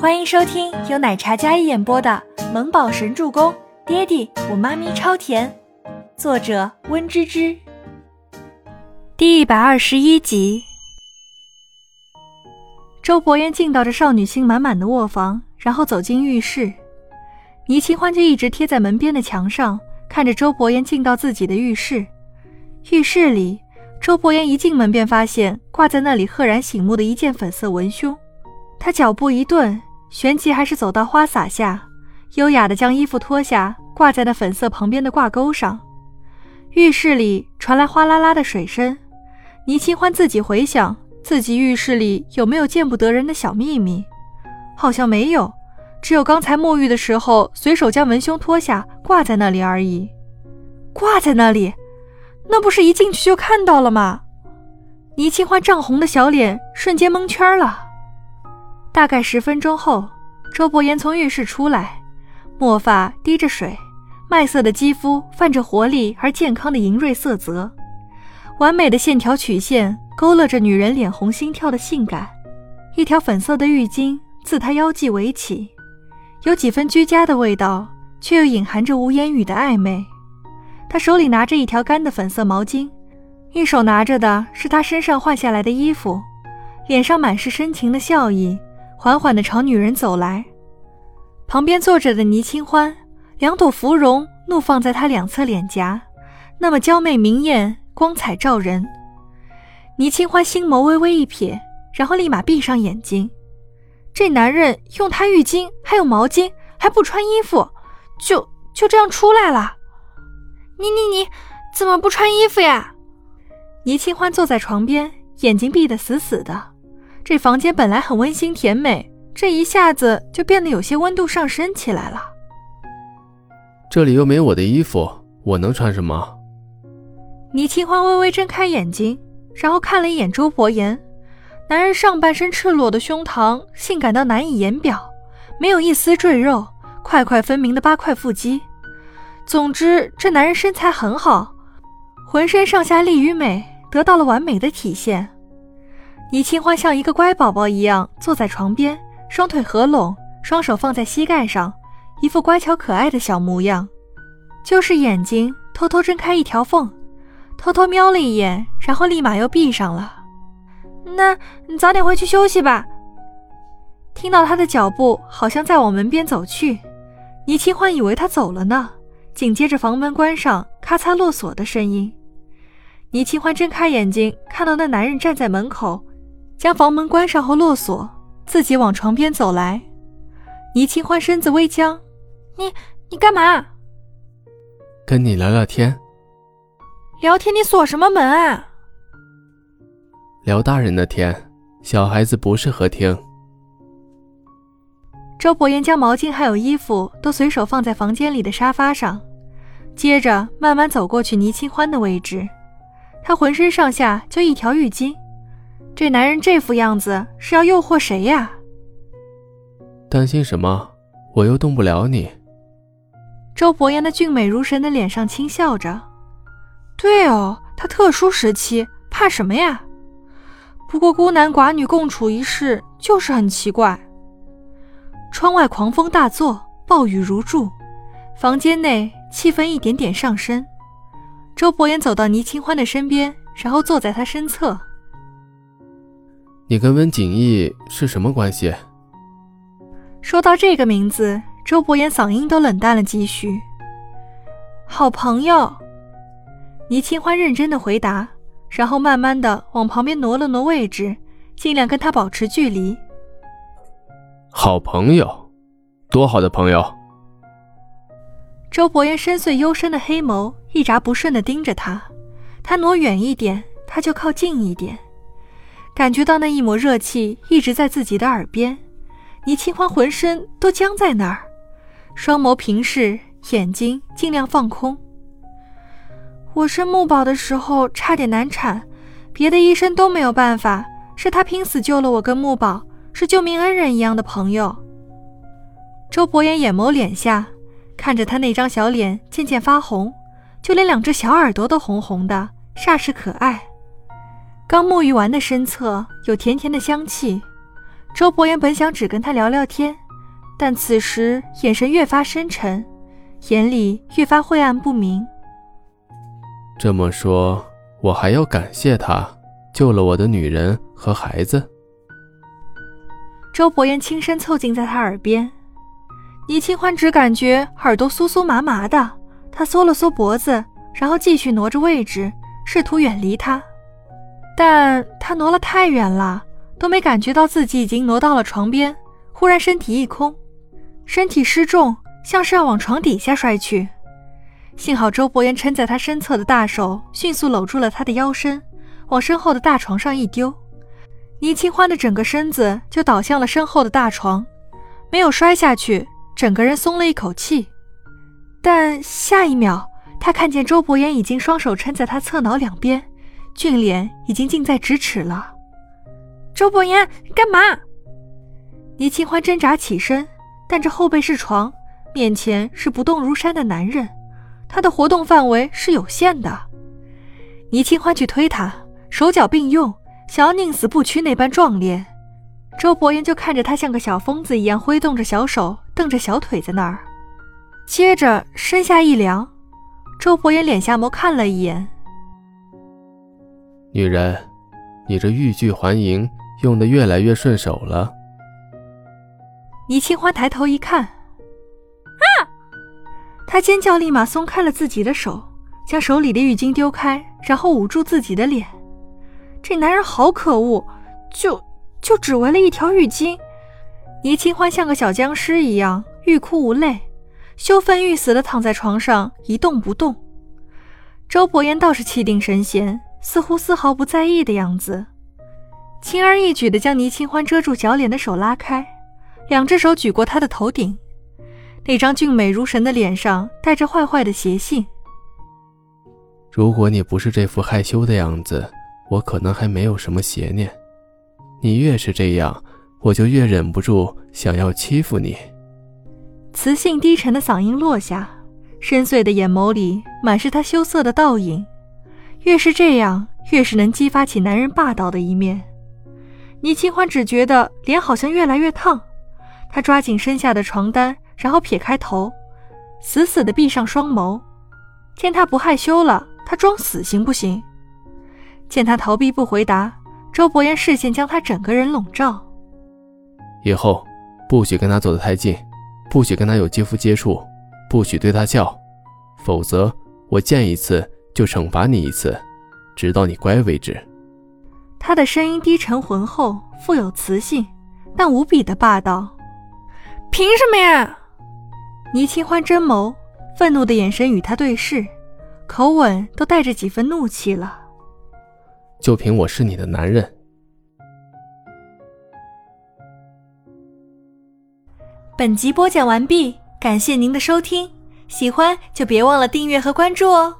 欢迎收听由奶茶嘉一演播的《萌宝神助攻》，爹地我妈咪超甜，作者温芝芝。第一百二十一集。周伯言进到这少女心满满的卧房，然后走进浴室，倪清欢就一直贴在门边的墙上，看着周伯言进到自己的浴室。浴室里，周伯言一进门便发现挂在那里赫然醒目的一件粉色文胸，他脚步一顿。旋即还是走到花洒下，优雅的将衣服脱下，挂在那粉色旁边的挂钩上。浴室里传来哗啦啦的水声。倪清欢自己回想，自己浴室里有没有见不得人的小秘密？好像没有，只有刚才沐浴的时候随手将文胸脱下挂在那里而已。挂在那里，那不是一进去就看到了吗？倪清欢涨红的小脸瞬间蒙圈了。大概十分钟后，周伯言从浴室出来，墨发滴着水，麦色的肌肤泛着活力而健康的莹润色泽，完美的线条曲线勾勒着女人脸红心跳的性感。一条粉色的浴巾自他腰际围起，有几分居家的味道，却又隐含着无言语的暧昧。他手里拿着一条干的粉色毛巾，一手拿着的是他身上换下来的衣服，脸上满是深情的笑意。缓缓地朝女人走来，旁边坐着的倪清欢，两朵芙蓉怒放在她两侧脸颊，那么娇媚明艳，光彩照人。倪清欢心眸微微一瞥，然后立马闭上眼睛。这男人用他浴巾还有毛巾，还不穿衣服，就就这样出来了。你你你，怎么不穿衣服呀？倪清欢坐在床边，眼睛闭得死死的。这房间本来很温馨甜美，这一下子就变得有些温度上升起来了。这里又没我的衣服，我能穿什么？倪清欢微微睁开眼睛，然后看了一眼周伯言。男人上半身赤裸的胸膛，性感到难以言表，没有一丝赘肉，块块分明的八块腹肌。总之，这男人身材很好，浑身上下力与美得到了完美的体现。倪清欢像一个乖宝宝一样坐在床边，双腿合拢，双手放在膝盖上，一副乖巧可爱的小模样。就是眼睛偷偷睁开一条缝，偷偷瞄了一眼，然后立马又闭上了。那你早点回去休息吧。听到他的脚步好像在往门边走去，倪清欢以为他走了呢。紧接着房门关上，咔嚓落锁的声音。倪清欢睁开眼睛，看到那男人站在门口。将房门关上后落锁，自己往床边走来。倪清欢身子微僵：“你你干嘛？”“跟你聊聊天。”“聊天？你锁什么门啊？”“聊大人的天，小孩子不适合听。”周伯言将毛巾还有衣服都随手放在房间里的沙发上，接着慢慢走过去倪清欢的位置。他浑身上下就一条浴巾。这男人这副样子是要诱惑谁呀？担心什么？我又动不了你。周伯言的俊美如神的脸上轻笑着。对哦，他特殊时期怕什么呀？不过孤男寡女共处一室就是很奇怪。窗外狂风大作，暴雨如注，房间内气氛一点点上升。周伯言走到倪清欢的身边，然后坐在他身侧。你跟温景逸是什么关系？说到这个名字，周伯言嗓音都冷淡了几许。好朋友，倪清欢认真的回答，然后慢慢的往旁边挪了挪位置，尽量跟他保持距离。好朋友，多好的朋友！周伯言深邃幽深的黑眸一眨不顺的盯着他，他挪远一点，他就靠近一点。感觉到那一抹热气一直在自己的耳边，倪清欢浑身都僵在那儿，双眸平视，眼睛尽量放空。我生木宝的时候差点难产，别的医生都没有办法，是他拼死救了我跟木宝，是救命恩人一样的朋友。周伯言眼眸敛下，看着他那张小脸渐渐发红，就连两只小耳朵都红红的，煞是可爱。刚沐浴完的身侧有甜甜的香气，周伯言本想只跟他聊聊天，但此时眼神越发深沉，眼里越发晦暗不明。这么说，我还要感谢他救了我的女人和孩子。周伯言轻声凑近在他耳边，倪清欢只感觉耳朵酥酥麻麻的，他缩了缩脖子，然后继续挪着位置，试图远离他，但他挪了太远了，都没感觉到自己已经挪到了床边，忽然身体一空，身体失重，像是要往床底下摔去。幸好周伯言撑在他身侧的大手迅速搂住了他的腰身，往身后的大床上一丢，倪清欢的整个身子就倒向了身后的大床，没有摔下去，整个人松了一口气。但下一秒，他看见周伯言已经双手撑在他侧脑两边，俊脸已经近在咫尺了。周伯言，干嘛？倪清欢挣扎起身，但这后背是床，面前是不动如山的男人。他的活动范围是有限的，倪清欢去推他，手脚并用，想要宁死不屈那般壮烈。周伯言就看着他像个小疯子一样挥动着小手，蹬着小腿在那儿，接着身下一凉，周伯言敛下眸看了一眼，女人，你这欲拒还迎用的越来越顺手了。倪清欢抬头一看。啊！她尖叫，立马松开了自己的手，将手里的浴巾丢开，然后捂住自己的脸。这男人好可恶，就就只为了一条浴巾。倪清欢像个小僵尸一样欲哭无泪，羞愤欲死的躺在床上一动不动。周伯言倒是气定神闲，似乎丝毫不在意的样子，轻而易举的将倪清欢遮住小脸的手拉开，两只手举过他的头顶。那张俊美如神的脸上带着坏坏的邪性。如果你不是这副害羞的样子，我可能还没有什么邪念。你越是这样，我就越忍不住想要欺负你。磁性低沉的嗓音落下，深邃的眼眸里满是他羞涩的倒影。越是这样，越是能激发起男人霸道的一面。倪清欢只觉得脸好像越来越烫，他抓紧身下的床单。然后撇开头，死死的闭上双眸。见他不害羞了，他装死行不行？见他逃避不回答，周伯言视线将他整个人笼罩。以后不许跟他走得太近，不许跟他有肌肤接触，不许对他笑，否则我见一次就惩罚你一次，直到你乖为止。他的声音低沉浑厚，富有磁性，但无比的霸道。凭什么呀？倪清欢真眸，愤怒的眼神与他对视，口吻都带着几分怒气了。就凭我是你的男人。本集播讲完毕，感谢您的收听，喜欢就别忘了订阅和关注哦。